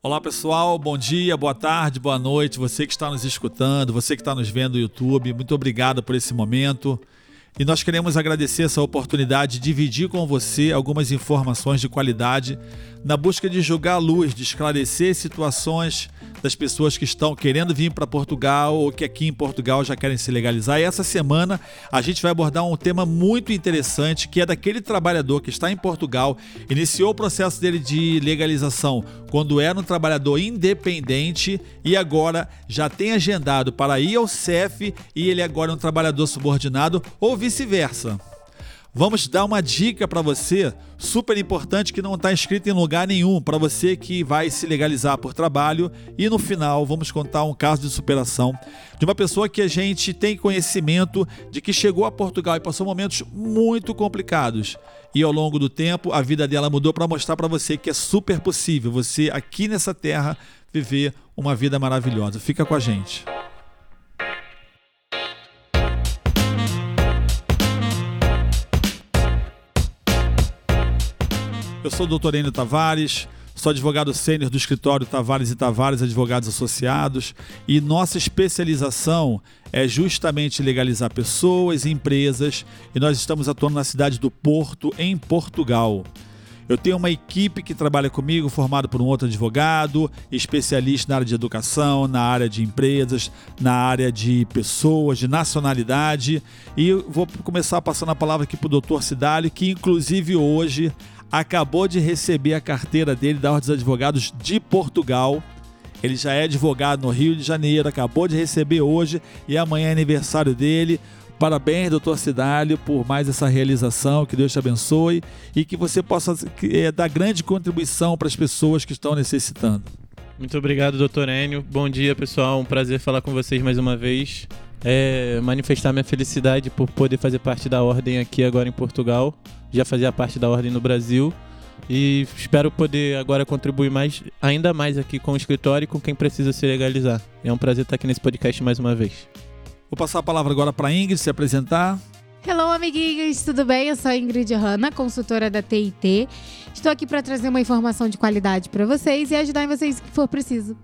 Olá pessoal, bom dia, boa tarde, boa noite. Você que está nos escutando, você que está nos vendo no YouTube, muito obrigado por esse momento. E nós queremos agradecer essa oportunidade de dividir com você algumas informações de qualidade na busca de jogar a luz, de esclarecer situações das pessoas que estão querendo vir para Portugal ou que aqui em Portugal já querem se legalizar. E essa semana a gente vai abordar um tema muito interessante que é daquele trabalhador que está em Portugal, iniciou o processo dele de legalização quando era um trabalhador independente e agora já tem agendado para ir ao CEF e ele agora é um trabalhador subordinado ou vice-versa. Vamos dar uma dica para você, super importante, que não está escrito em lugar nenhum, para você que vai se legalizar por trabalho. E no final, vamos contar um caso de superação de uma pessoa que a gente tem conhecimento de que chegou a Portugal e passou momentos muito complicados. E ao longo do tempo, a vida dela mudou para mostrar para você que é super possível você, aqui nessa terra, viver uma vida maravilhosa. Fica com a gente. Eu sou o doutor Enio Tavares, sou advogado sênior do escritório Tavares e Tavares Advogados Associados e nossa especialização é justamente legalizar pessoas e empresas e nós estamos atuando na cidade do Porto, em Portugal. Eu tenho uma equipe que trabalha comigo, formada por um outro advogado, especialista na área de educação, na área de empresas, na área de pessoas, de nacionalidade. E vou começar passando a palavra aqui para o doutor Cidalho, que inclusive hoje acabou de receber a carteira dele da Ordem dos Advogados de Portugal. Ele já é advogado no Rio de Janeiro, acabou de receber hoje e amanhã é aniversário dele. Parabéns, doutor Cidálio, por mais essa realização. Que Deus te abençoe e que você possa é, dar grande contribuição para as pessoas que estão necessitando. Muito obrigado, doutor Enio. Bom dia, pessoal. Um prazer falar com vocês mais uma vez. É, manifestar minha felicidade por poder fazer parte da ordem aqui agora em Portugal já fazia parte da ordem no Brasil. E espero poder agora contribuir mais, ainda mais aqui com o escritório e com quem precisa se legalizar. É um prazer estar aqui nesse podcast mais uma vez. Vou passar a palavra agora para a Ingrid se apresentar. Hello, amiguinhos, tudo bem? Eu sou a Ingrid Hanna, consultora da TIT. Estou aqui para trazer uma informação de qualidade para vocês e ajudar em vocês o que for preciso.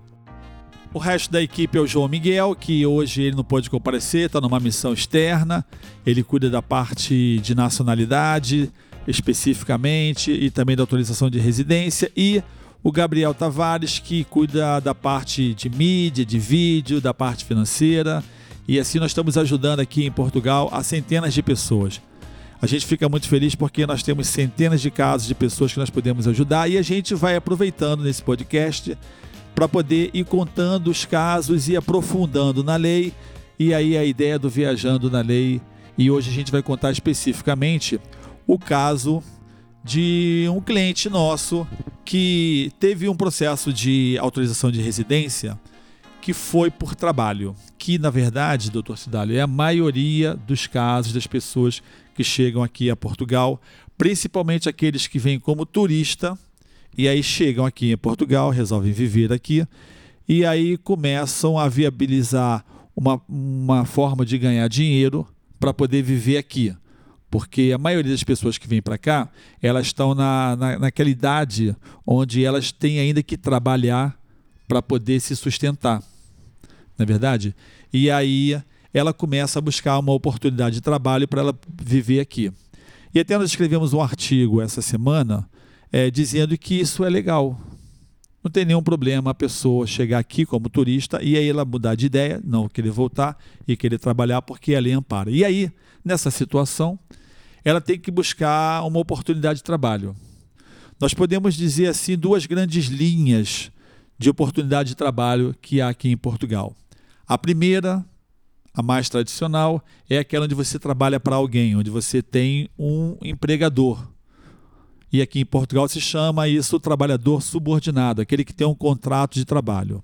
O resto da equipe é o João Miguel, que hoje ele não pôde comparecer, está numa missão externa. Ele cuida da parte de nacionalidade, especificamente, e também da autorização de residência. E o Gabriel Tavares, que cuida da parte de mídia, de vídeo, da parte financeira. E assim nós estamos ajudando aqui em Portugal a centenas de pessoas. A gente fica muito feliz porque nós temos centenas de casos de pessoas que nós podemos ajudar e a gente vai aproveitando nesse podcast para poder ir contando os casos e aprofundando na lei. E aí a ideia do Viajando na Lei. E hoje a gente vai contar especificamente o caso de um cliente nosso que teve um processo de autorização de residência que foi por trabalho, que na verdade, doutor Cidalho, é a maioria dos casos das pessoas que chegam aqui a Portugal, principalmente aqueles que vêm como turista e aí chegam aqui em Portugal, resolvem viver aqui e aí começam a viabilizar uma, uma forma de ganhar dinheiro para poder viver aqui. Porque a maioria das pessoas que vêm para cá, elas estão na, na, naquela idade onde elas têm ainda que trabalhar para poder se sustentar. Não é verdade? E aí ela começa a buscar uma oportunidade de trabalho para ela viver aqui. E até nós escrevemos um artigo essa semana é, dizendo que isso é legal. Não tem nenhum problema a pessoa chegar aqui como turista e aí ela mudar de ideia, não querer voltar e querer trabalhar porque a lei ampara. E aí, nessa situação, ela tem que buscar uma oportunidade de trabalho. Nós podemos dizer assim duas grandes linhas de oportunidade de trabalho que há aqui em Portugal. A primeira, a mais tradicional, é aquela onde você trabalha para alguém, onde você tem um empregador, e aqui em Portugal se chama isso trabalhador subordinado, aquele que tem um contrato de trabalho.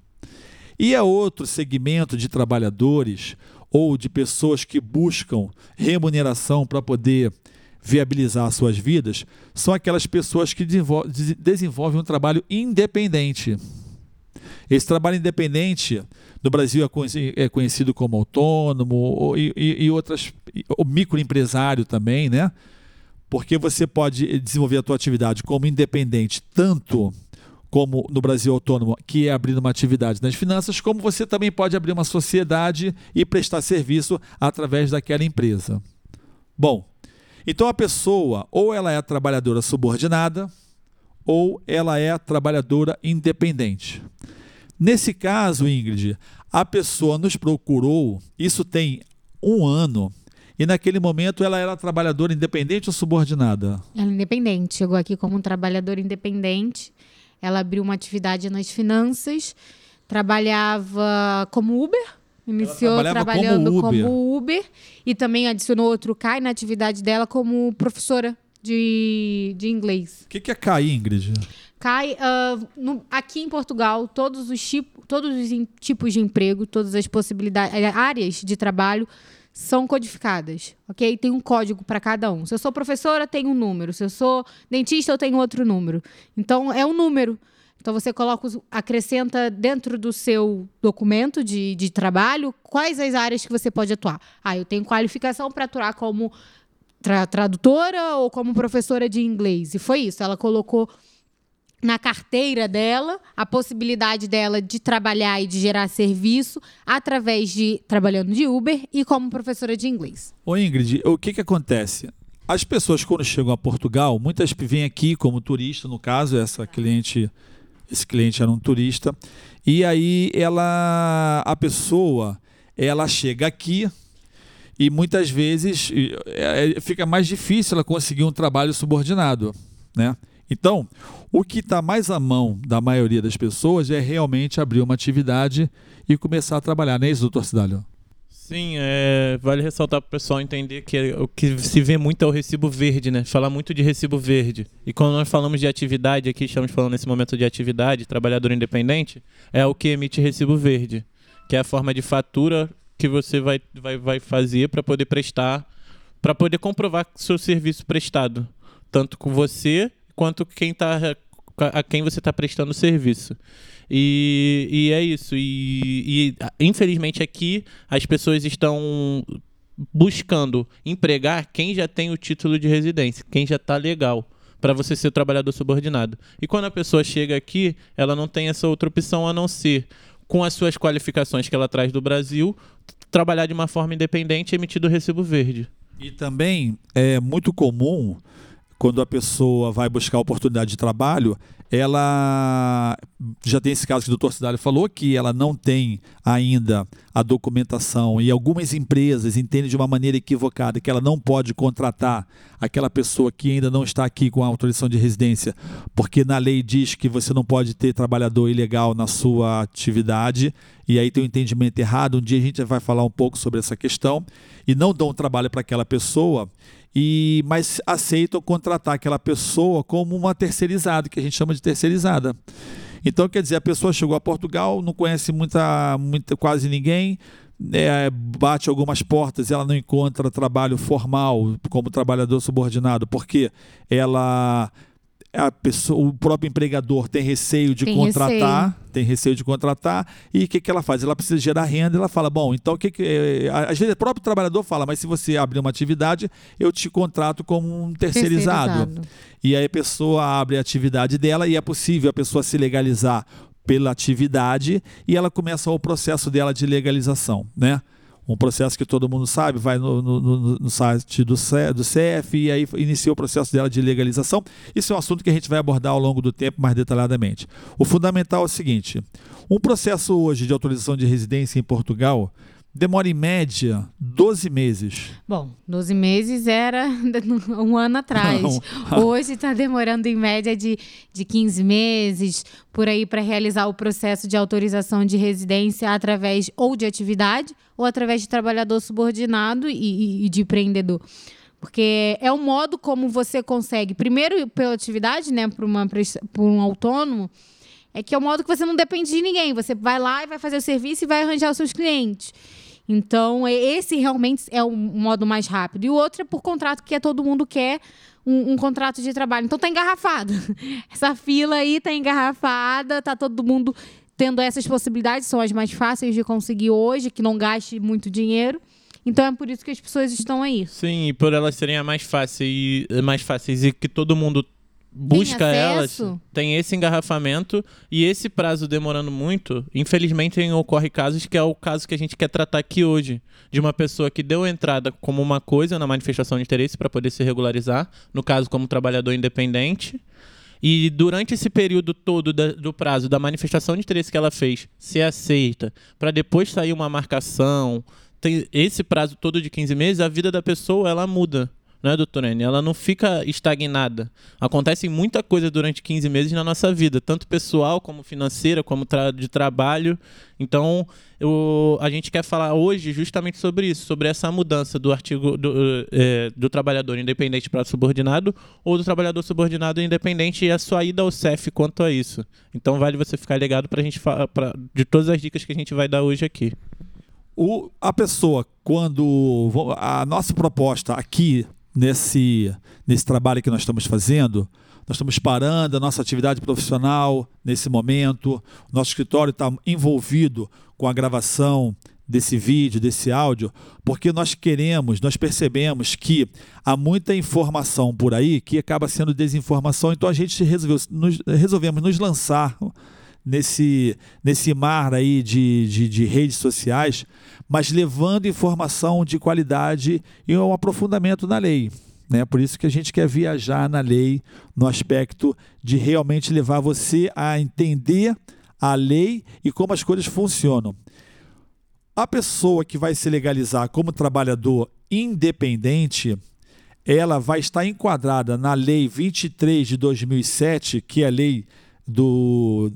E é outro segmento de trabalhadores ou de pessoas que buscam remuneração para poder viabilizar suas vidas, são aquelas pessoas que desenvolvem um trabalho independente. Esse trabalho independente no Brasil é conhecido como autônomo e, e outras, o microempresário também, né? Porque você pode desenvolver a tua atividade como independente tanto como no Brasil autônomo, que é abrir uma atividade nas finanças, como você também pode abrir uma sociedade e prestar serviço através daquela empresa. Bom, então a pessoa ou ela é trabalhadora subordinada ou ela é trabalhadora independente. Nesse caso, Ingrid, a pessoa nos procurou, isso tem um ano, e naquele momento ela era trabalhadora independente ou subordinada? Ela é independente, chegou aqui como um trabalhadora independente. Ela abriu uma atividade nas finanças, trabalhava como Uber, iniciou trabalhando como Uber. como Uber. e também adicionou outro CAI na atividade dela como professora de, de inglês. O que, que é CAI, Ingrid? CAI, uh, no, aqui em Portugal, todos os, tipo, todos os tipos de emprego, todas as possibilidades, áreas de trabalho são codificadas, ok? Tem um código para cada um. Se eu sou professora, tem um número. Se eu sou dentista, eu tenho outro número. Então, é um número. Então, você coloca, acrescenta dentro do seu documento de, de trabalho quais as áreas que você pode atuar. Ah, eu tenho qualificação para atuar como tra tradutora ou como professora de inglês. E foi isso. Ela colocou na carteira dela a possibilidade dela de trabalhar e de gerar serviço através de trabalhando de Uber e como professora de inglês. Ô Ingrid, o que que acontece? As pessoas quando chegam a Portugal, muitas vêm aqui como turista, no caso, essa cliente, esse cliente era um turista, e aí ela a pessoa, ela chega aqui e muitas vezes é, fica mais difícil ela conseguir um trabalho subordinado, né? Então, o que está mais à mão da maioria das pessoas é realmente abrir uma atividade e começar a trabalhar, não é isso, doutor Cidalho? Sim, é, vale ressaltar para o pessoal entender que é, o que se vê muito é o recibo verde, né? Falar muito de recibo verde. E quando nós falamos de atividade, aqui estamos falando nesse momento de atividade, trabalhador independente, é o que emite recibo verde, que é a forma de fatura que você vai, vai, vai fazer para poder prestar, para poder comprovar seu serviço prestado, tanto com você quanto quem tá, a quem você está prestando serviço. E, e é isso. E, e, infelizmente aqui as pessoas estão buscando empregar quem já tem o título de residência, quem já está legal para você ser trabalhador subordinado. E quando a pessoa chega aqui, ela não tem essa outra opção a não ser com as suas qualificações que ela traz do Brasil, trabalhar de uma forma independente emitido o recibo verde. E também é muito comum quando a pessoa vai buscar oportunidade de trabalho, ela já tem esse caso que o doutor Cidário falou, que ela não tem ainda a documentação e algumas empresas entendem de uma maneira equivocada que ela não pode contratar aquela pessoa que ainda não está aqui com a autorização de residência, porque na lei diz que você não pode ter trabalhador ilegal na sua atividade, e aí tem um entendimento errado. Um dia a gente vai falar um pouco sobre essa questão, e não dão trabalho para aquela pessoa e mas aceitam contratar aquela pessoa como uma terceirizada, que a gente chama de terceirizada. Então, quer dizer, a pessoa chegou a Portugal, não conhece muita, muita quase ninguém, é, bate algumas portas, ela não encontra trabalho formal como trabalhador subordinado, porque ela a pessoa, o próprio empregador tem receio de tem contratar, receio. tem receio de contratar, e o que, que ela faz? Ela precisa gerar renda, ela fala, bom, então o que, que é, às vezes o próprio trabalhador fala, mas se você abrir uma atividade, eu te contrato como um terceirizado. terceirizado. E aí a pessoa abre a atividade dela e é possível a pessoa se legalizar pela atividade e ela começa o processo dela de legalização, né? Um processo que todo mundo sabe, vai no, no, no, no site do, do CEF e aí inicia o processo dela de legalização. Isso é um assunto que a gente vai abordar ao longo do tempo mais detalhadamente. O fundamental é o seguinte: um processo hoje de autorização de residência em Portugal demora em média 12 meses. Bom, 12 meses era um ano atrás. Não. Hoje está demorando em média de, de 15 meses por aí para realizar o processo de autorização de residência através ou de atividade ou através de trabalhador subordinado e, e de empreendedor. Porque é o modo como você consegue, primeiro pela atividade, né, por um autônomo, é que é o modo que você não depende de ninguém. Você vai lá e vai fazer o serviço e vai arranjar os seus clientes. Então, esse realmente é o modo mais rápido. E o outro é por contrato, que é todo mundo quer um, um contrato de trabalho. Então, tá engarrafado. Essa fila aí tá engarrafada, tá todo mundo tendo essas possibilidades, são as mais fáceis de conseguir hoje, que não gaste muito dinheiro. Então é por isso que as pessoas estão aí. Sim, e por elas serem mais fáceis, mais fáceis e que todo mundo busca Tem elas, tem esse engarrafamento e esse prazo demorando muito, infelizmente ocorre casos que é o caso que a gente quer tratar aqui hoje, de uma pessoa que deu entrada como uma coisa na manifestação de interesse para poder se regularizar, no caso como trabalhador independente, e durante esse período todo da- do prazo da manifestação de interesse que ela fez ser aceita, para depois sair uma marcação, tem esse prazo todo de 15 meses, a vida da pessoa ela muda. Né, doutor N? Ela não fica estagnada. Acontece muita coisa durante 15 meses na nossa vida, tanto pessoal como financeira, como tra- de trabalho. Então, eu- a gente quer falar hoje justamente sobre isso, sobre essa mudança do artigo do, eh, do trabalhador independente para subordinado ou do trabalhador subordinado independente e a sua ida ao CEF quanto a isso. Então, vale você ficar ligado para a gente pra- de todas as dicas que a gente vai dar hoje aqui. O, a pessoa, quando. A nossa proposta aqui, nesse, nesse trabalho que nós estamos fazendo, nós estamos parando a nossa atividade profissional nesse momento. Nosso escritório está envolvido com a gravação desse vídeo, desse áudio, porque nós queremos, nós percebemos que há muita informação por aí que acaba sendo desinformação, então a gente resolveu, nos, resolvemos nos lançar nesse, nesse mar aí de, de, de redes sociais, mas levando informação de qualidade e um aprofundamento na lei. Né? Por isso que a gente quer viajar na lei no aspecto de realmente levar você a entender a lei e como as coisas funcionam. A pessoa que vai se legalizar como trabalhador independente, ela vai estar enquadrada na Lei 23 de 2007, que é a lei do,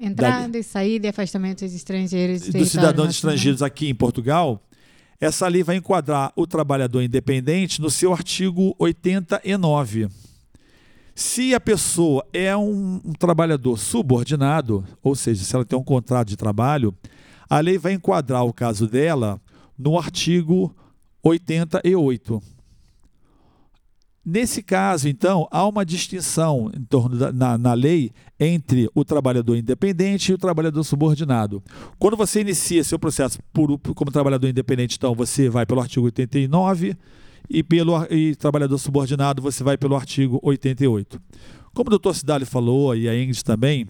Entrada e saída e afastamento dos estrangeiros. do dos cidadãos nacional. estrangeiros aqui em Portugal, essa lei vai enquadrar o trabalhador independente no seu artigo 89. Se a pessoa é um, um trabalhador subordinado, ou seja, se ela tem um contrato de trabalho, a lei vai enquadrar o caso dela no artigo 88. Nesse caso, então, há uma distinção em torno da, na, na lei entre o trabalhador independente e o trabalhador subordinado. Quando você inicia seu processo por, como trabalhador independente, então você vai pelo artigo 89 e pelo e trabalhador subordinado você vai pelo artigo 88. Como o doutor Cidali falou e a Ingrid também,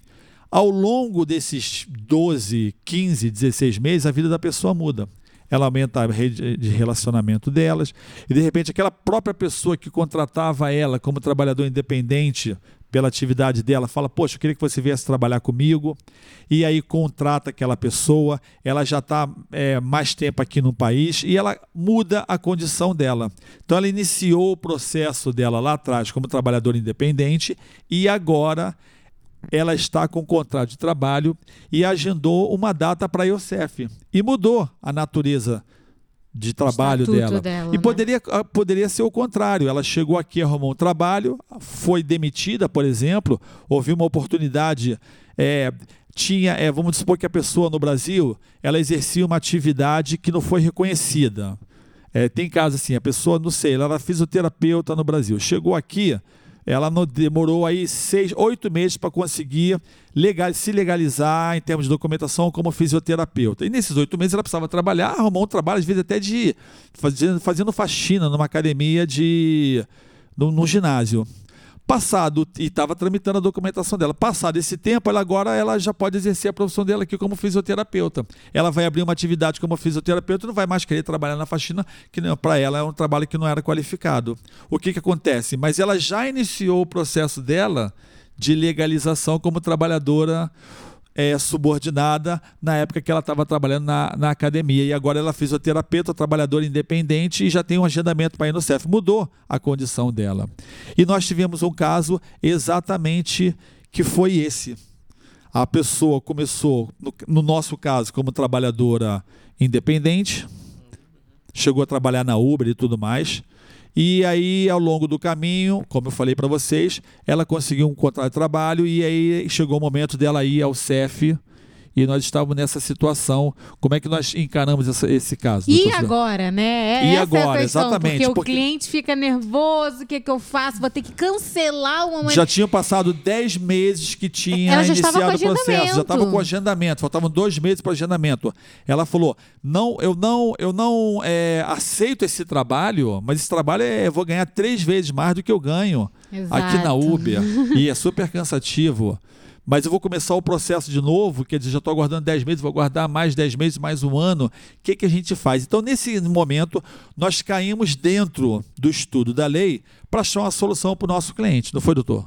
ao longo desses 12, 15, 16 meses, a vida da pessoa muda. Ela aumenta a rede de relacionamento delas, e de repente aquela própria pessoa que contratava ela como trabalhador independente pela atividade dela, fala: Poxa, eu queria que você viesse trabalhar comigo. E aí contrata aquela pessoa, ela já está mais tempo aqui no país e ela muda a condição dela. Então ela iniciou o processo dela lá atrás como trabalhadora independente e agora ela está com contrato de trabalho e agendou uma data para a IOCEF. E mudou a natureza de trabalho dela. dela, e né? poderia, ah, poderia ser o contrário. Ela chegou aqui, arrumou um trabalho, foi demitida, por exemplo, houve uma oportunidade. é, tinha, é, vamos supor que a pessoa no Brasil ela exercia uma atividade que não foi reconhecida. É, tem casos assim, a pessoa, não sei, ela era fisioterapeuta no Brasil. Chegou aqui, ela demorou aí seis, oito meses para conseguir legal, se legalizar em termos de documentação como fisioterapeuta. E nesses oito meses ela precisava trabalhar, arrumou um trabalho, às vezes até de fazendo, fazendo faxina numa academia de. no, no ginásio. Passado, e estava tramitando a documentação dela. Passado esse tempo, ela agora ela já pode exercer a profissão dela aqui como fisioterapeuta. Ela vai abrir uma atividade como fisioterapeuta não vai mais querer trabalhar na faxina, que para ela é um trabalho que não era qualificado. O que, que acontece? Mas ela já iniciou o processo dela de legalização como trabalhadora é, subordinada na época que ela estava trabalhando na, na academia. E agora ela é fisioterapeuta, trabalhadora independente e já tem um agendamento para ir no CEF. Mudou a condição dela. E nós tivemos um caso exatamente que foi esse. A pessoa começou, no, no nosso caso, como trabalhadora independente, chegou a trabalhar na Uber e tudo mais. E aí, ao longo do caminho, como eu falei para vocês, ela conseguiu um contrato de trabalho e aí chegou o momento dela ir ao CEF e nós estávamos nessa situação. Como é que nós encaramos essa, esse caso? E agora, né? É e agora, é questão, exatamente. Porque, porque, o cliente fica nervoso, o que, que eu faço? Vou ter que cancelar uma. Já tinham passado 10 meses que tinha Ela já iniciado o processo, já estava com agendamento, faltavam dois meses para o agendamento. Ela falou: não, eu não, eu não é, aceito esse trabalho, mas esse trabalho é, eu vou ganhar três vezes mais do que eu ganho Exato. aqui na Uber. e é super cansativo mas eu vou começar o processo de novo, quer dizer, já estou aguardando 10 meses, vou aguardar mais 10 meses, mais um ano. O que, que a gente faz? Então, nesse momento, nós caímos dentro do estudo da lei para achar uma solução para o nosso cliente, não foi, doutor?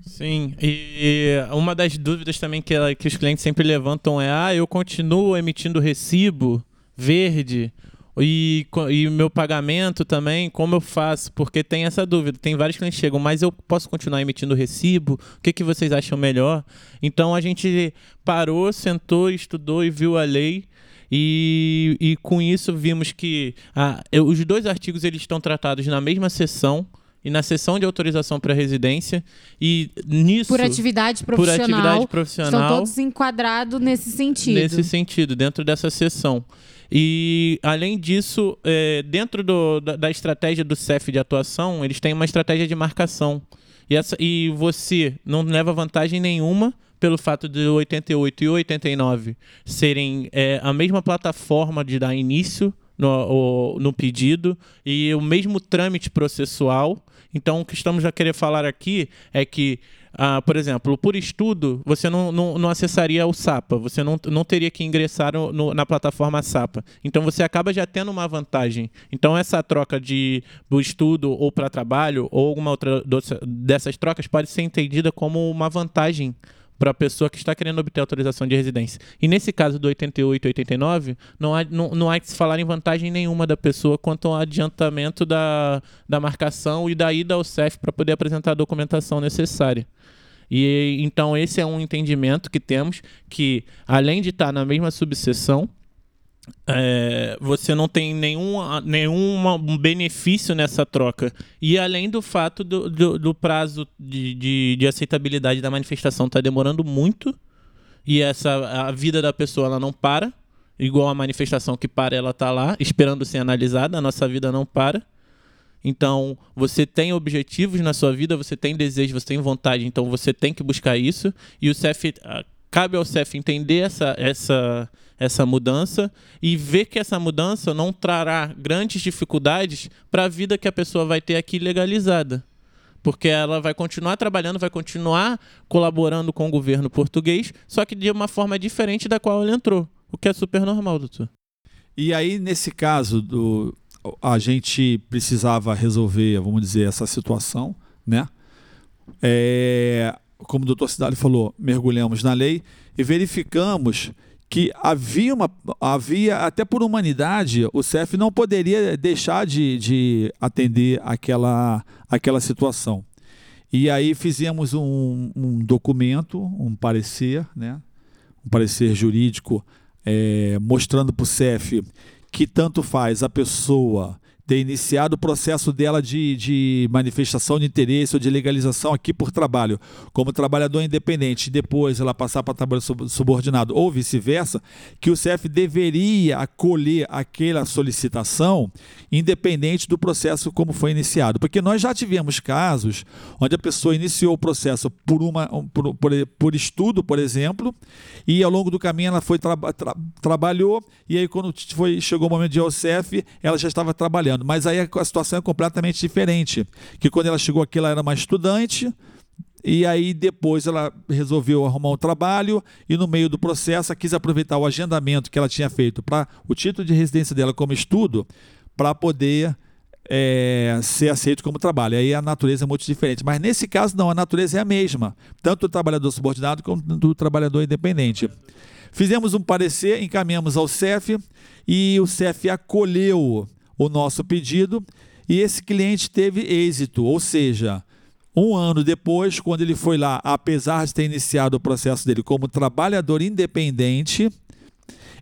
Sim, e uma das dúvidas também que, que os clientes sempre levantam é: ah, eu continuo emitindo recibo verde e, e meu pagamento também, como eu faço? Porque tem essa dúvida. Tem vários clientes que chegam, mas eu posso continuar emitindo recibo? O que, que vocês acham melhor? Então a gente parou, sentou, estudou e viu a lei. E, e com isso vimos que ah, os dois artigos eles estão tratados na mesma sessão e na sessão de autorização para residência e nisso por atividade profissional, por atividade profissional estão todos enquadrados nesse sentido nesse sentido dentro dessa sessão e, além disso, é, dentro do, da, da, estratégia do CEF de atuação, eles têm uma estratégia de marcação. E, essa, e você não leva vantagem nenhuma pelo fato de 88 e 89 serem é, a mesma plataforma de dar início no, no pedido e o mesmo trâmite processual. Então, o que estamos a querer falar aqui é que ah, por exemplo, por estudo, você não, não, não, acessaria o SAPA, você não, não teria que ingressar no, no, na plataforma SAPA. Então você acaba já tendo uma vantagem. Então essa troca de do estudo ou para trabalho ou alguma outra dessas trocas pode ser entendida como uma vantagem para a pessoa que está querendo obter autorização de residência. E nesse caso do 88 e 89, não há, não, não há que se falar em vantagem nenhuma da pessoa quanto ao adiantamento da, da marcação e da ida ao CEF para poder apresentar a documentação necessária. E então esse é um entendimento que temos que, além de estar na mesma subseção, é, você não tem nenhum, nenhum benefício nessa troca. E além do fato do, do, do prazo de, de, de, aceitabilidade da manifestação estar tá demorando muito, e essa a vida da pessoa ela não para, igual a manifestação que para, ela está lá, esperando ser analisada, a nossa vida não para. Então, você tem objetivos na sua vida, você tem desejo, você tem vontade, então você tem que buscar isso. E o CEF, ah, cabe ao CEF entender essa, essa, essa mudança e ver que essa mudança não trará grandes dificuldades para a vida que a pessoa vai ter aqui legalizada. Porque ela vai continuar trabalhando, vai continuar colaborando com o governo português, só que de uma forma diferente da qual ela entrou. O que é super normal, doutor. E aí, nesse caso do, a gente precisava resolver, vamos dizer, essa situação, né? É, como o doutor Cidade falou, mergulhamos na lei e verificamos que havia uma havia até por humanidade o CEF não poderia deixar de, de atender aquela aquela situação. E aí fizemos um, um documento um parecer né um parecer jurídico é, mostrando para o CEF que tanto faz a pessoa ter iniciado o processo dela de, de manifestação de interesse ou de legalização aqui por trabalho, como trabalhador independente, e depois ela passar para trabalho subordinado, ou vice-versa, que o CF deveria acolher aquela solicitação independente do processo como foi iniciado. Porque nós já tivemos casos onde a pessoa iniciou o processo por, uma, por, por, por estudo, por exemplo, e ao longo do caminho ela foi tra, tra, trabalhou, e aí quando foi, chegou o momento de ir ao CF, ela já estava trabalhando Mas aí a situação é completamente diferente. Que quando ela chegou aqui, ela era uma estudante, e aí depois ela resolveu arrumar um trabalho e no meio do processo quis aproveitar o agendamento que ela tinha feito para o título de residência dela como estudo para poder é, ser aceito como trabalho. Aí a natureza é muito diferente. Mas nesse caso não, a natureza é a mesma, tanto do trabalhador subordinado como do trabalhador independente. Fizemos um parecer, encaminhamos ao CEF e o CEF acolheu o nosso pedido e esse cliente teve êxito, ou seja, um ano depois, quando ele foi lá, apesar de ter iniciado o processo dele como trabalhador independente,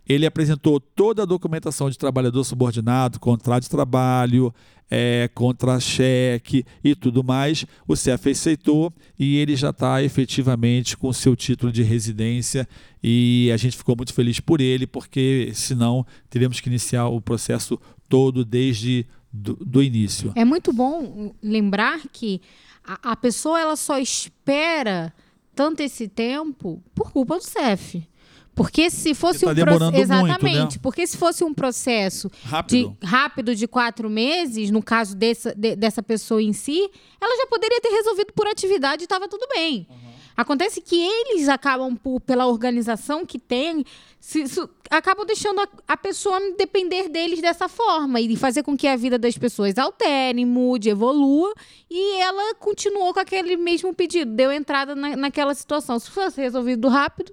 Ele apresentou toda a documentação de trabalhador subordinado, contrato de trabalho, é, contra-cheque e tudo mais. O CEF aceitou e ele já está efetivamente com seu título de residência e a gente ficou muito feliz por ele, porque senão teríamos que iniciar o processo todo desde do, do início. É muito bom lembrar que a, a pessoa ela só espera tanto esse tempo por culpa do CEF. Porque se fosse tá um processo. Exatamente. Muito, né? Porque se fosse um processo rápido de, rápido de quatro meses, no caso dessa, de, dessa pessoa em si, ela já poderia ter resolvido por atividade e estava tudo bem. Uhum. Acontece que eles acabam, por, pela organização que tem, se, se, acabam deixando a, a, pessoa depender deles dessa forma e fazer com que a vida das pessoas altere, mude, evolua. E ela continuou com aquele mesmo pedido, deu entrada na, naquela situação. Se fosse resolvido rápido,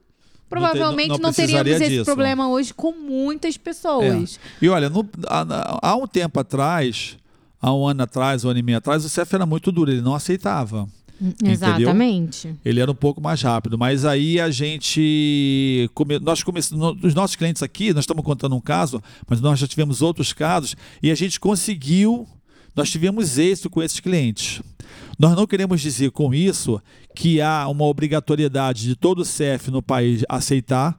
provavelmente não, não, não teríamos esse disso. problema hoje com muitas pessoas. É. E olha, no, há, há, um tempo atrás, há um ano atrás, um ano e meio atrás, o CEF era muito duro, ele não aceitava. Exatamente. Entendeu? Ele era um pouco mais rápido, mas aí a gente. Come, nós começamos. Os nossos clientes aqui, nós estamos contando um caso, mas nós já tivemos outros casos, e a gente conseguiu. Nós tivemos êxito com esses clientes. Nós não queremos dizer com isso que há uma obrigatoriedade de todo o CEF no país aceitar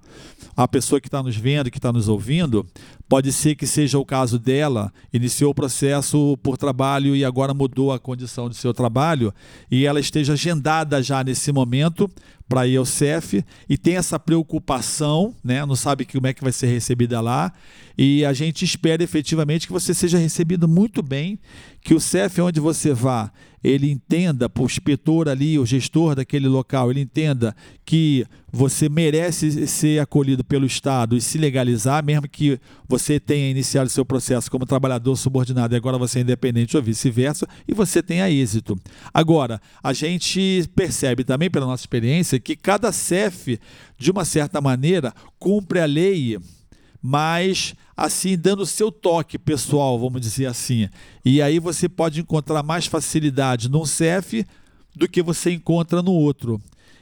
a pessoa que está nos vendo, que está nos ouvindo, pode ser que seja o caso dela, iniciou o processo por trabalho e agora mudou a condição de seu trabalho e ela esteja agendada já nesse momento para ir ao CEF e tem essa preocupação, né? não sabe como é que vai ser recebida lá e a gente espera efetivamente que você seja recebido muito bem, que o CEF onde você vá ele entenda, o inspetor ali, o gestor daquele local, ele entenda que você merece ser acolhido pelo Estado e se legalizar, mesmo que você tenha iniciado seu processo como trabalhador subordinado e agora você é independente ou vice-versa, e você tenha êxito. Agora, a gente percebe também, pela nossa experiência, que cada CEF, de uma certa maneira, cumpre a lei mas assim dando seu toque pessoal, vamos dizer assim. E aí você pode encontrar mais facilidade num CEF do que você encontra no outro.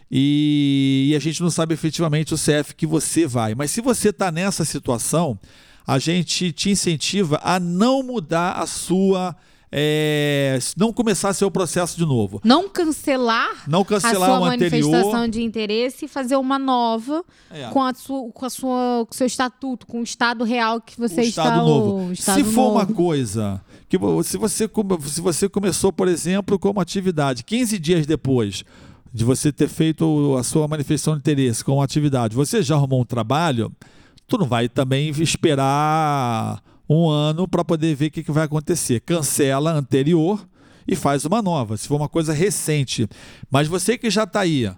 E, e a gente não sabe efetivamente o CEF que você vai. Mas se você está nessa situação, a gente te incentiva a não mudar a sua é, não começar seu processo de novo. Não cancelar, não cancelar a sua manifestação anterior. de interesse e fazer uma nova é. com, a sua, com, a sua, com o seu estatuto, com o estado real que você o está... Estado novo. Estado se novo. for uma coisa... Que, se, você, se você começou, por exemplo, com uma atividade, 15 dias depois de você ter feito a sua manifestação de interesse com atividade, você já arrumou um trabalho, tu não vai também esperar um ano para poder ver o que, que vai acontecer. Cancela a anterior e faz uma nova, se for uma coisa recente. Mas você que já está aí,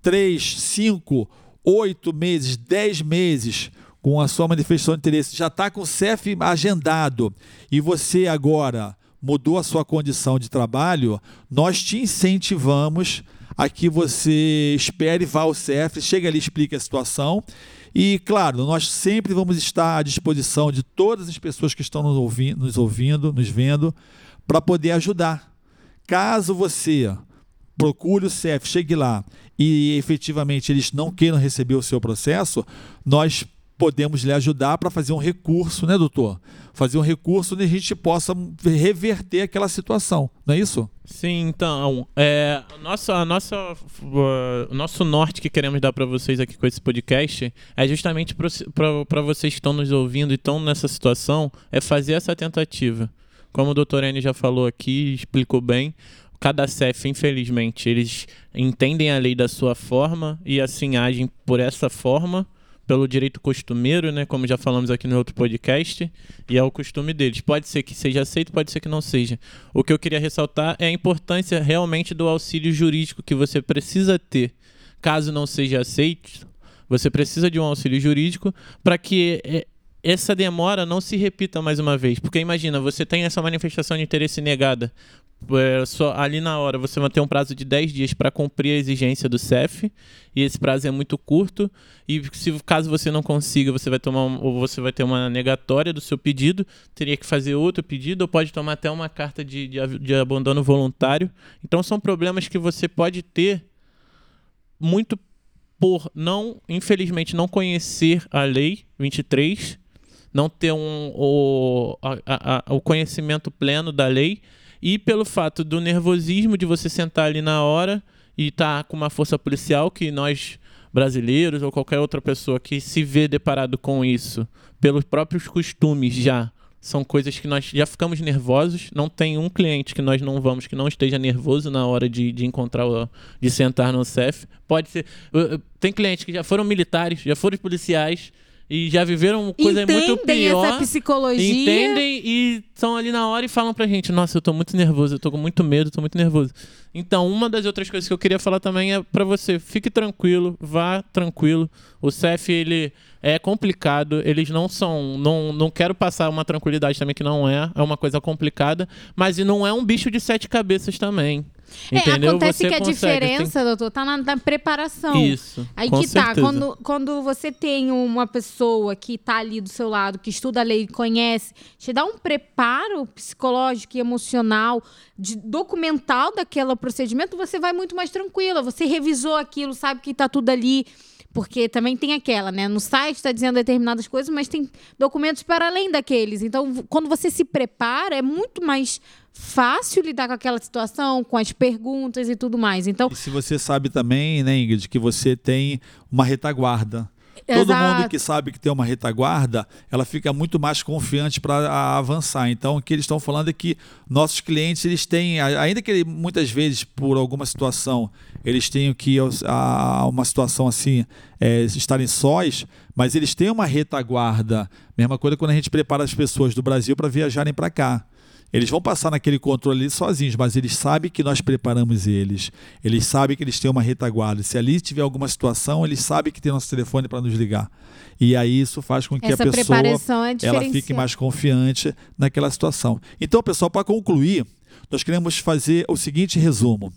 três, cinco, oito meses, dez meses com a sua manifestação de interesse, já está com o CEF agendado e você agora mudou a sua condição de trabalho, nós te incentivamos a que você espere, vá ao CEF, chega ali, explique a situação e, claro, nós sempre vamos estar à disposição de todas as pessoas que estão nos ouvindo, nos, ouvindo, nos vendo, para poder ajudar. Caso você procure o CEF, chegue lá e efetivamente eles não queiram receber o seu processo, nós podemos lhe ajudar para fazer um recurso, né, doutor? Fazer um recurso onde a gente possa reverter aquela situação, não é isso? Sim, então, é, nossa, a nossa, o nosso norte que queremos dar para vocês aqui com esse podcast é justamente para vocês que estão nos ouvindo e estão nessa situação, é fazer essa tentativa. Como o doutor N já falou aqui, explicou bem, cada CEF, infelizmente, eles entendem a lei da sua forma e assim agem por essa forma pelo direito costumeiro, né, como já falamos aqui no outro podcast, e é o costume deles. Pode ser que seja aceito, pode ser que não seja. O que eu queria ressaltar é a importância realmente do auxílio jurídico que você precisa ter. Caso não seja aceito, você precisa de um auxílio jurídico para que é, essa demora não se repita mais uma vez. Porque imagina, você tem essa manifestação de interesse negada é, só, ali na hora você ter um prazo de 10 dias para cumprir a exigência do CEF, e esse prazo é muito curto, e se caso você não consiga, você vai tomar ou você vai ter uma negatória do seu pedido, teria que fazer outro pedido, ou pode tomar até uma carta de, de, de abandono voluntário. Então são problemas que você pode ter muito por não, infelizmente, não conhecer a lei 23, não ter um, o, a, a, o conhecimento pleno da lei e pelo fato do nervosismo de você sentar ali na hora e estar tá com uma força policial que nós brasileiros ou qualquer outra pessoa que se vê deparado com isso pelos próprios costumes já são coisas que nós já ficamos nervosos. Não tem um cliente que nós não vamos que não esteja nervoso na hora de, de encontrar, de sentar no CEF. Pode ser. Tem clientes que já foram militares, já foram policiais e já viveram coisa Entendem muito pior. essa psicologia. Entendem e estão ali na hora e falam pra gente: Nossa, eu tô muito nervoso, eu tô com muito medo, tô muito nervoso. Então, uma das outras coisas que eu queria falar também é para você: fique tranquilo, vá tranquilo. O CEF, ele é complicado, eles não são. Não, não quero passar uma tranquilidade também que não é, é uma coisa complicada, mas não é um bicho de sete cabeças também. É, Entendeu? acontece Você que a consegue, diferença, tem- doutor, tá na, na preparação. Isso. Aí que tá, certeza. quando, quando você tem uma pessoa que tá ali do seu lado, que estuda a lei, conhece, te dá um preparo psicológico e emocional, de documental daquele procedimento, você vai muito mais tranquila. Você revisou aquilo, sabe que tá tudo ali. Porque também tem aquela, né? No site está dizendo determinadas coisas, mas tem documentos para além daqueles. Então, quando você se prepara, é muito mais fácil lidar com aquela situação, com as perguntas e tudo mais. Então, E se você sabe também, né, Ingrid, que você tem uma retaguarda. Todo Exato. mundo que sabe que tem uma retaguarda, ela fica muito mais confiante para avançar. Então, o que eles estão falando é que nossos clientes, eles têm, ainda que muitas vezes, por alguma situação, eles tenham que a uma situação assim, é, estarem sós, mas eles têm uma retaguarda. Mesma coisa quando a gente prepara as pessoas do Brasil para viajarem para cá. Eles vão passar naquele controle ali sozinhos, mas eles sabem que nós preparamos eles. Eles sabem que eles têm uma retaguarda. Se ali tiver alguma situação, eles sabem que tem nosso telefone para nos ligar. E aí isso faz com que essa a pessoa é ela fique mais confiante naquela situação. Então, pessoal, para concluir, nós queremos fazer o seguinte resumo.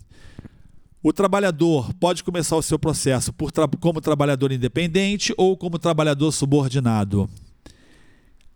O trabalhador pode começar o seu processo por tra- como trabalhador independente ou como trabalhador subordinado.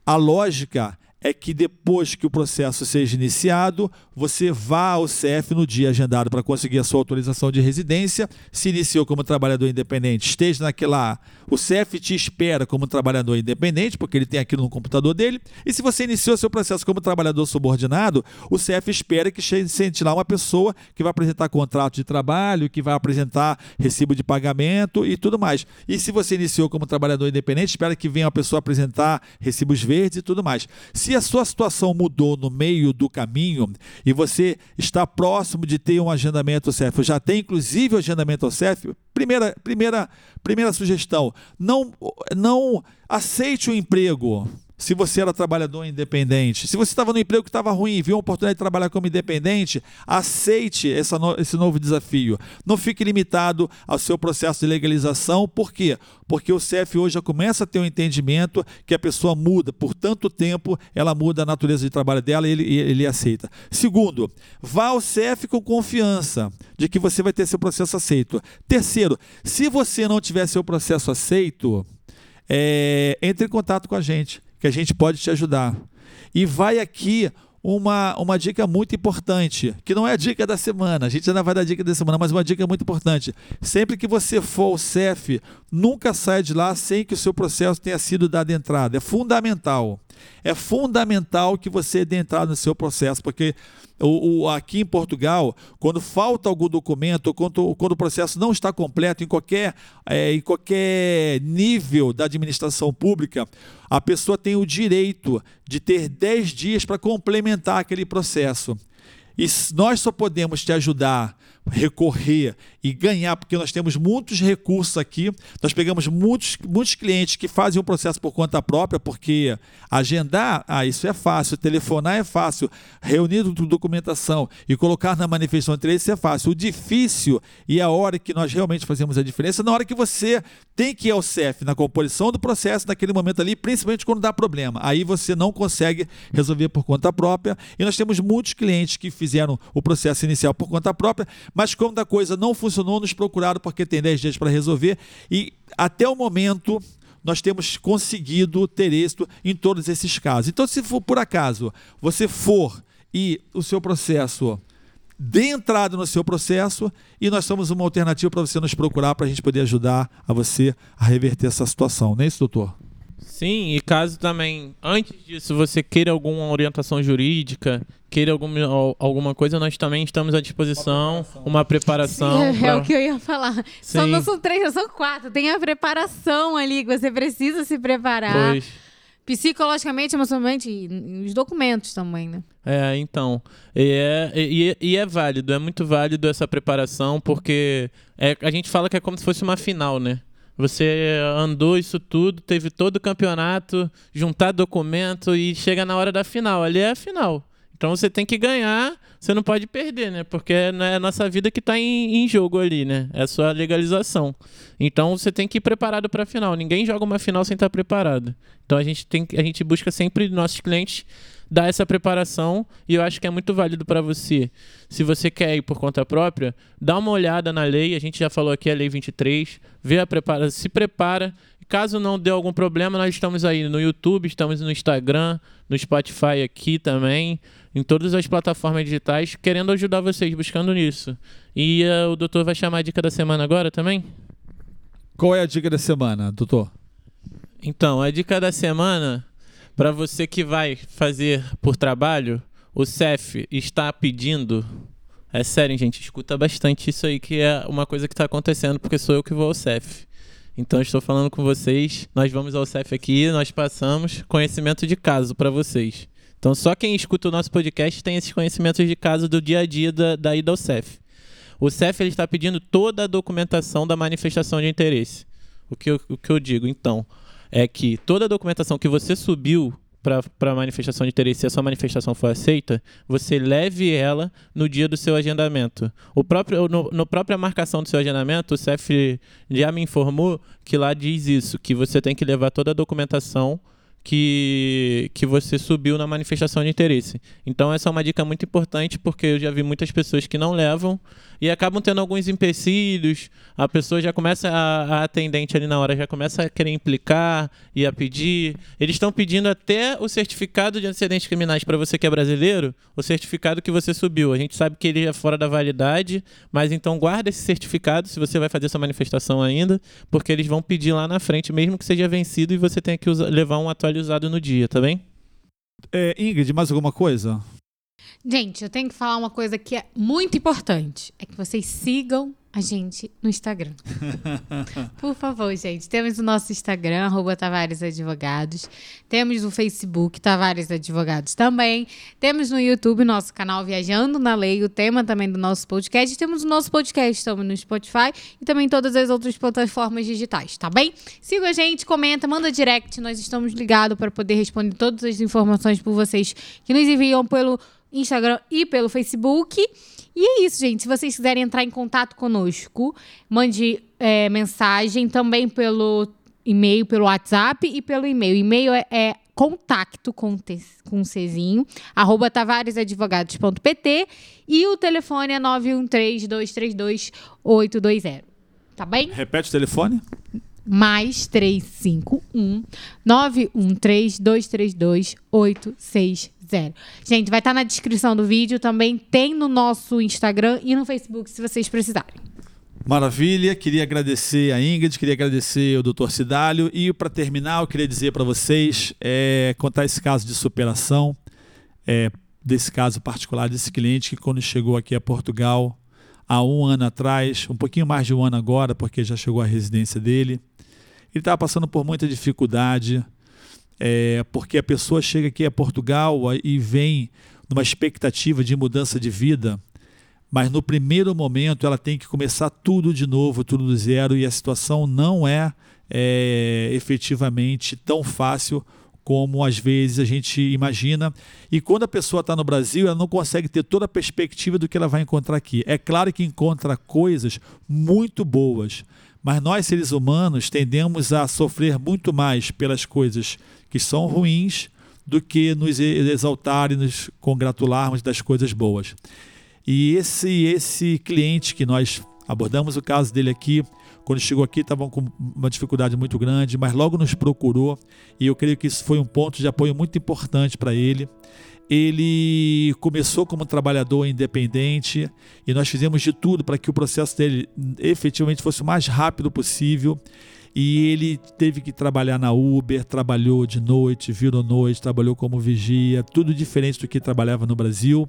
A lógica é que depois que o processo seja iniciado, você vá ao CEF no dia agendado para conseguir a sua autorização de residência. Se iniciou como trabalhador independente, esteja naquela. O CEF te espera como trabalhador independente, porque ele tem aquilo no computador dele. E se você iniciou seu processo como trabalhador subordinado, o CEF espera que sente lá uma pessoa que vai apresentar contrato de trabalho, que vai apresentar recibo de pagamento e tudo mais. E se você iniciou como trabalhador independente, espera que venha uma pessoa apresentar recibos verdes e tudo mais. Se a sua situação mudou no meio do caminho e você está próximo de ter um agendamento ao CEF, já tem inclusive o agendamento ao CEF, primeira, primeira, primeira sugestão, não, não aceite o emprego se você era trabalhador independente. Se você estava no emprego que estava ruim e viu a oportunidade de trabalhar como independente, aceite essa no- esse novo desafio. Não fique limitado ao seu processo de legalização. Por quê? Porque o hoje já começa a ter um entendimento que a pessoa muda. Por tanto tempo, ela muda a natureza de trabalho dela e ele, ele aceita. Segundo, vá ao CEF com confiança de que você vai ter seu processo aceito. Terceiro, se você não tiver seu processo aceito, é, entre em contato com a gente, que a gente pode te ajudar. E vai aqui uma, uma dica muito importante, que não é a dica da semana, a gente ainda vai dar a dica da semana, mas uma dica muito importante. Sempre que você for ao CEF, nunca saia de lá sem que o seu processo tenha sido dado entrada. É fundamental. É fundamental que você dê entrada no seu processo, porque o, o- aqui em Portugal, quando falta algum documento, quando, quando o processo não está completo em qualquer, eh, em qualquer nível da administração pública, a pessoa tem o direito de ter 10 dias para complementar aquele processo. E nós só podemos te ajudar, recorrer e ganhar, porque nós temos muitos recursos aqui. Nós pegamos muitos, muitos clientes que fazem o processo por conta própria, porque agendar, ah, isso é fácil, telefonar é fácil, reunir do- documentação e colocar na manifestação de interesse é fácil. O difícil e a hora que nós realmente fazemos a diferença, é na hora que você tem que ir ao CEF, na composição do processo, naquele momento ali, principalmente quando dá problema. Aí você não consegue resolver por conta própria. E nós temos muitos clientes que fizeram o processo inicial por conta própria, mas quando a coisa não funcionou, nos procuraram porque tem 10 dias para resolver. E até o momento, nós temos conseguido ter êxito em todos esses casos. Então, se for por acaso você for e o seu processo dê entrada no seu processo e nós somos uma alternativa para você nos procurar para a gente poder ajudar a você a reverter essa situação. Não é isso, doutor? Sim, e caso também, antes disso, você queira alguma orientação jurídica, queira alguma, alguma coisa, nós também estamos à disposição, uma preparação. Sim, é, pra... é, o que eu ia falar. Só não são três, são quatro. Tem a preparação ali, que você precisa se preparar. Pois. Psicologicamente, emocionalmente, e os documentos também, né? É, então. E é, e, e, é válido, é muito válido essa preparação, porque é, a gente fala que é como se fosse uma final, né? Você andou isso tudo, teve todo o campeonato, juntar documento e chega na hora da final. Ali é a final. Então você tem que ganhar, você não pode perder, né? Porque é a nossa vida que está em, em, jogo ali, né? É a sua legalização. Então você tem que ir preparado para a final. Ninguém joga uma final sem estar tá preparado. Então a gente tem a gente busca sempre nossos clientes dar essa preparação e eu acho que é muito válido para você. Se você quer ir por conta própria, dá uma olhada na lei, a gente já falou aqui a lei 23, vê a prepara, se prepara. Caso não dê algum problema, nós estamos aí no YouTube, estamos no Instagram, no Spotify aqui também, em todas as plataformas digitais, querendo ajudar vocês, buscando nisso. E uh, o doutor vai chamar a dica da semana agora também? Qual é a dica da semana, doutor? Então, a dica da semana para você que vai fazer por trabalho, o CEF está pedindo. É sério, gente, escuta bastante isso aí, que é uma coisa que está acontecendo, porque sou eu que vou ao CEF. Então, estou falando com vocês. Nós vamos ao CEF aqui, nós passamos conhecimento de caso para vocês. Então, só quem escuta o nosso podcast tem esses conhecimentos de caso do dia a dia da, da ida ao CEF. O CEF ele está pedindo toda a documentação da manifestação de interesse. O que eu, o que eu digo, então? É que toda a documentação que você subiu para a manifestação de interesse, se a sua manifestação for aceita, você leve ela no dia do seu agendamento. O próprio, no, no própria marcação do seu agendamento, o CEF já me informou que lá diz isso, que você tem que levar toda a documentação que, que você subiu na manifestação de interesse. Então essa é uma dica muito importante porque eu já vi muitas pessoas que não levam e acabam tendo alguns empecilhos. A pessoa já começa, a, a atendente ali na hora já começa a querer implicar e a pedir. Eles estão pedindo até o certificado de antecedentes criminais para você que é brasileiro, o certificado que você subiu. A gente sabe que ele é fora da validade, mas então guarda esse certificado se você vai fazer essa manifestação ainda, porque eles vão pedir lá na frente, mesmo que seja vencido e você tenha que usar, levar um atualizado no dia, tá bem? É, Ingrid, mais alguma coisa? Gente, eu tenho que falar uma coisa que é muito importante. É que vocês sigam a gente no Instagram. Por favor, gente. Temos o nosso Instagram, arroba Tavares Advogados. Temos o Facebook, Tavares Advogados também. Temos no YouTube nosso canal Viajando na Lei, o tema também do nosso podcast. Temos o nosso podcast, estamos no Spotify e também todas as outras plataformas digitais, tá bem? Siga a gente, comenta, manda direct. Nós estamos ligados para poder responder todas as informações por vocês que nos enviam pelo Instagram e pelo Facebook. E é isso, gente. Se vocês quiserem entrar em contato conosco, mande é, mensagem também pelo e-mail, pelo WhatsApp e pelo e-mail. E-mail é, é contacto com, te, com Czinho, arroba tavaresadvogados.pt e o telefone é 913-232-820. Tá bem? Repete o telefone. Mais 351 913 232 860 zero. Gente, vai estar tá na descrição do vídeo, também tem no nosso Instagram e no Facebook, se vocês precisarem. Maravilha, queria agradecer a Ingrid, queria agradecer o Dr. Cidálio e para terminar eu queria dizer para vocês, é, contar esse caso de superação, é, desse caso particular desse cliente que quando chegou aqui a Portugal há um ano atrás, um pouquinho mais de um ano agora, porque já chegou à residência dele, ele estava passando por muita dificuldade, é, porque a pessoa chega aqui a Portugal e vem numa expectativa de mudança de vida, mas no primeiro momento ela tem que começar tudo de novo, tudo do zero, e a situação não é, é efetivamente tão fácil como às vezes a gente imagina. E quando a pessoa está no Brasil, ela não consegue ter toda a perspectiva do que ela vai encontrar aqui. É claro que encontra coisas muito boas, mas nós, seres humanos, tendemos a sofrer muito mais pelas coisas que são ruins do que nos exaltar e nos congratularmos das coisas boas. E esse, esse cliente que nós abordamos o caso dele aqui, quando chegou aqui estavam com uma dificuldade muito grande, mas logo nos procurou e eu creio que isso foi um ponto de apoio muito importante para ele. ele começou como trabalhador independente e nós fizemos de tudo para que o processo dele efetivamente fosse o mais rápido possível. E ele teve que trabalhar na Uber, trabalhou de noite, virou noite, trabalhou como vigia, tudo diferente do que trabalhava no Brasil.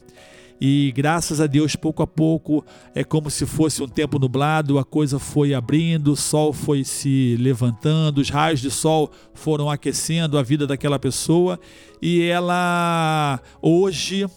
E graças a Deus, pouco a pouco, é como se fosse um tempo nublado, a coisa foi abrindo, o sol foi se levantando, os raios de sol foram aquecendo a vida daquela pessoa e ela hoje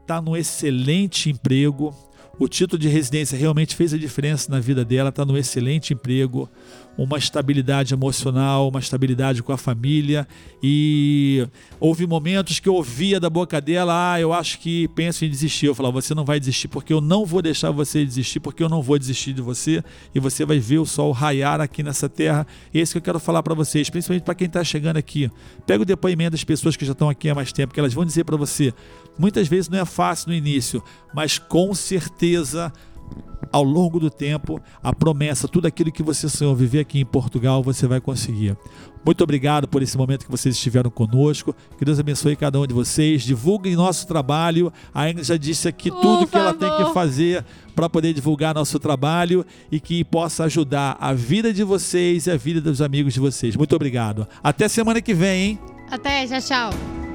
está num excelente emprego. O título de residência realmente fez a diferença na vida dela, está num excelente emprego uma estabilidade emocional, uma estabilidade com a família. E houve momentos que eu ouvia da boca dela: Ah, eu acho que penso em desistir. Eu falava: Você não vai desistir, porque eu não vou deixar você desistir, porque eu não vou desistir de você. E você vai ver o sol raiar aqui nessa terra. E é isso que eu quero falar para vocês, principalmente para quem está chegando aqui. Pega o depoimento das pessoas que já estão aqui há mais tempo, que elas vão dizer para você: muitas vezes não é fácil no início, mas com certeza ao longo do tempo, a promessa, tudo aquilo que você sonhou viver aqui em Portugal, você vai conseguir. Muito obrigado por esse momento que vocês estiveram conosco. Que Deus abençoe cada um de vocês. Divulguem nosso trabalho. A Ingrid já disse aqui Por tudo que ela favor. tem que fazer para poder divulgar nosso trabalho e que possa ajudar a vida de vocês e a vida dos amigos de vocês. Muito obrigado. Até semana que vem, hein? Até, tchau, tchau.